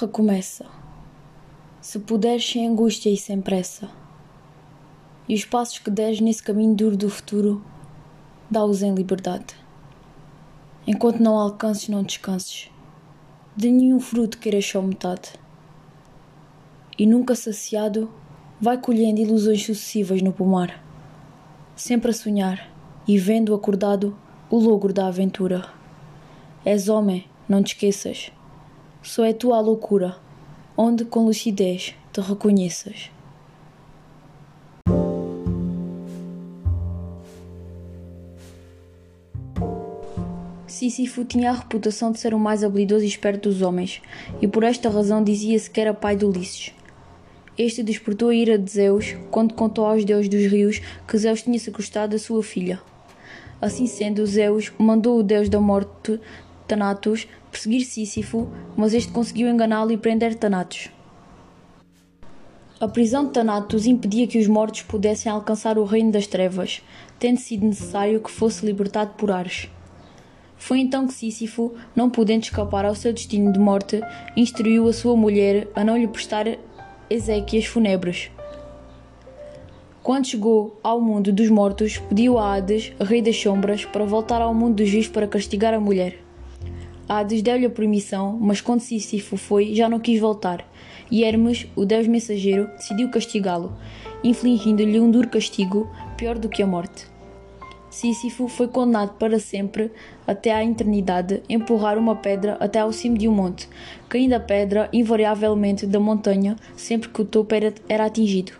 recomeça. Se puderes, sem angústia e sem pressa. E os passos que deres nesse caminho duro do futuro, dá-os em liberdade. Enquanto não alcances, não descanses. De nenhum fruto queiras só metade. E nunca saciado, vai colhendo ilusões sucessivas no pomar. Sempre a sonhar e vendo acordado o logro da aventura. És homem, não te esqueças. Só é tua a loucura, onde com lucidez te reconheças. Sísifo tinha a reputação de ser o mais habilidoso e esperto dos homens, e por esta razão dizia-se que era pai de Ulisses. Este despertou a ira de Zeus quando contou aos deuses dos rios que Zeus tinha sequestrado a sua filha. Assim sendo, Zeus mandou o deus da morte, Thanatos, perseguir Sísifo, mas este conseguiu enganá-lo e prender Thanatos. A prisão de Thanatos impedia que os mortos pudessem alcançar o reino das trevas, tendo sido necessário que fosse libertado por Ares. Foi então que Sísifo, não podendo escapar ao seu destino de morte, instruiu a sua mulher a não lhe prestar exéquias fúnebres. Quando chegou ao mundo dos mortos, pediu a Hades, rei das sombras, para voltar ao mundo dos vivos para castigar a mulher. Hades deu-lhe a permissão, mas quando Sísifo foi, já não quis voltar, e Hermes, o deus mensageiro, decidiu castigá-lo, infligindo-lhe um duro castigo, pior do que a morte. Sísifo foi condenado para sempre, até à eternidade, a empurrar uma pedra até ao cimo de um monte, caindo a pedra invariavelmente da montanha sempre que o topo era, era atingido.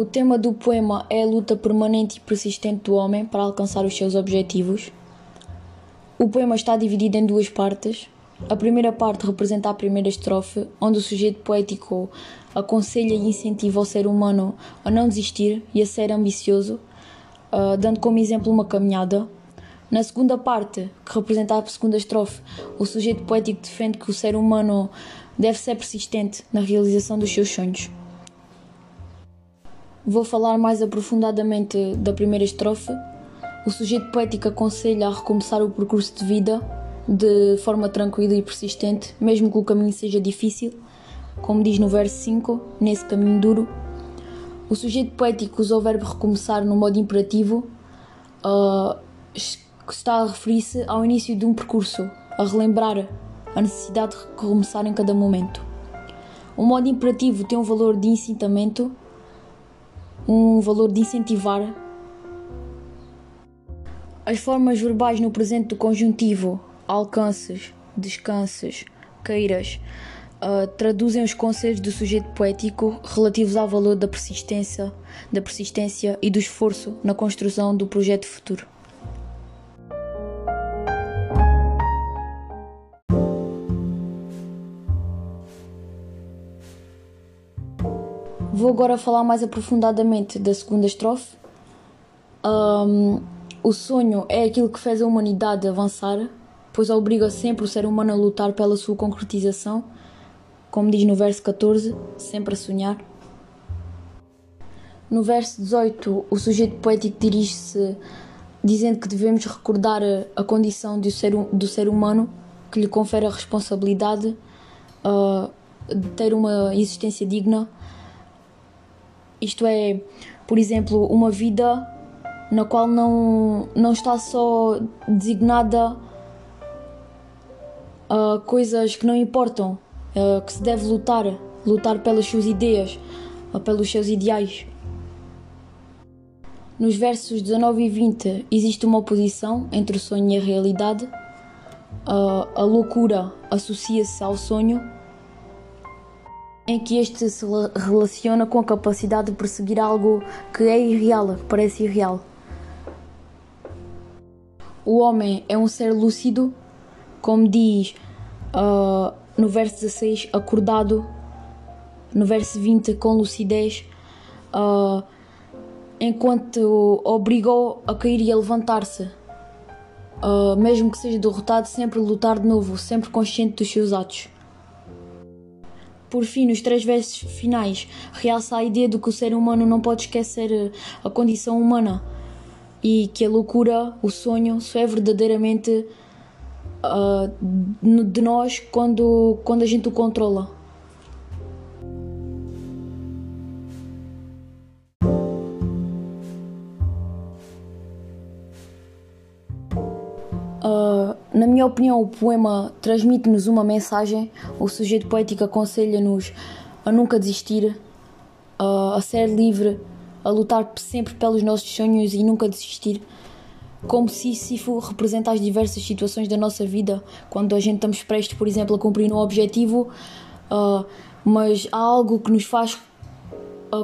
O tema do poema é a luta permanente e persistente do homem para alcançar os seus objetivos. O poema está dividido em duas partes. A primeira parte representa a primeira estrofe, onde o sujeito poético aconselha e incentiva o ser humano a não desistir e a ser ambicioso, uh, dando como exemplo uma caminhada. Na segunda parte, que representa a segunda estrofe, o sujeito poético defende que o ser humano deve ser persistente na realização dos seus sonhos. Vou falar mais aprofundadamente da primeira estrofe. O sujeito poético aconselha a recomeçar o percurso de vida de forma tranquila e persistente, mesmo que o caminho seja difícil, como diz no verso 5, nesse caminho duro. O sujeito poético usa o verbo recomeçar no modo imperativo, uh, está a referir-se ao início de um percurso, a relembrar a necessidade de recomeçar em cada momento. O modo imperativo tem um valor de incitamento, um valor de incentivar. As formas verbais no presente do conjuntivo alcances, descanses, queiras, uh, traduzem os conceitos do sujeito poético relativos ao valor da persistência, da persistência e do esforço na construção do projeto futuro. Vou agora falar mais aprofundadamente da segunda estrofe. Um, o sonho é aquilo que fez a humanidade avançar, pois obriga sempre o ser humano a lutar pela sua concretização, como diz no verso 14, sempre a sonhar. No verso 18, o sujeito poético dirige-se dizendo que devemos recordar a condição do ser, do ser humano que lhe confere a responsabilidade uh, de ter uma existência digna isto é, por exemplo, uma vida na qual não, não está só designada a coisas que não importam, que se deve lutar, lutar pelas suas ideias, pelos seus ideais. Nos versos 19 e 20 existe uma oposição entre o sonho e a realidade. a loucura associa-se ao sonho em que este se relaciona com a capacidade de perseguir algo que é irreal, que parece irreal. O homem é um ser lúcido, como diz uh, no verso 16, acordado, no verso 20, com lucidez, uh, enquanto obrigou a cair e a levantar-se. Uh, mesmo que seja derrotado, sempre lutar de novo, sempre consciente dos seus atos. Por fim, nos três versos finais, realça a ideia de que o ser humano não pode esquecer eh, a condição humana e que a loucura, o sonho, só é verdadeiramente uh, de nós quando, quando a gente o controla. Na minha opinião, o poema transmite-nos uma mensagem. O sujeito poético aconselha-nos a nunca desistir, uh, a ser livre, a lutar sempre pelos nossos sonhos e nunca desistir. Como Sísifo representa as diversas situações da nossa vida, quando a gente estamos prestes, por exemplo, a cumprir um objetivo, uh, mas há algo que nos faz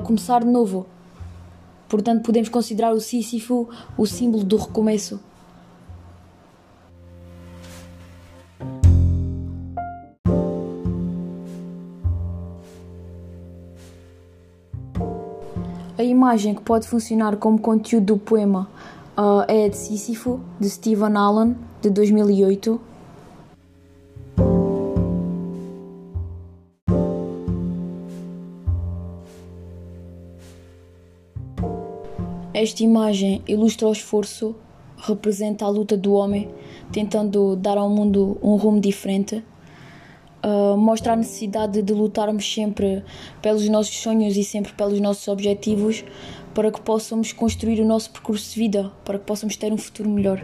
começar de novo. Portanto, podemos considerar o Sísifo o símbolo do recomeço. A imagem que pode funcionar como conteúdo do poema uh, é a de Sísifo, de Stephen Allen, de 2008. Esta imagem ilustra o esforço, representa a luta do homem tentando dar ao mundo um rumo diferente uh, mostra a necessidade de lutarmos sempre pelos nossos sonhos e sempre pelos nossos objetivos para que possamos construir o nosso percurso de vida, para que possamos ter um futuro melhor.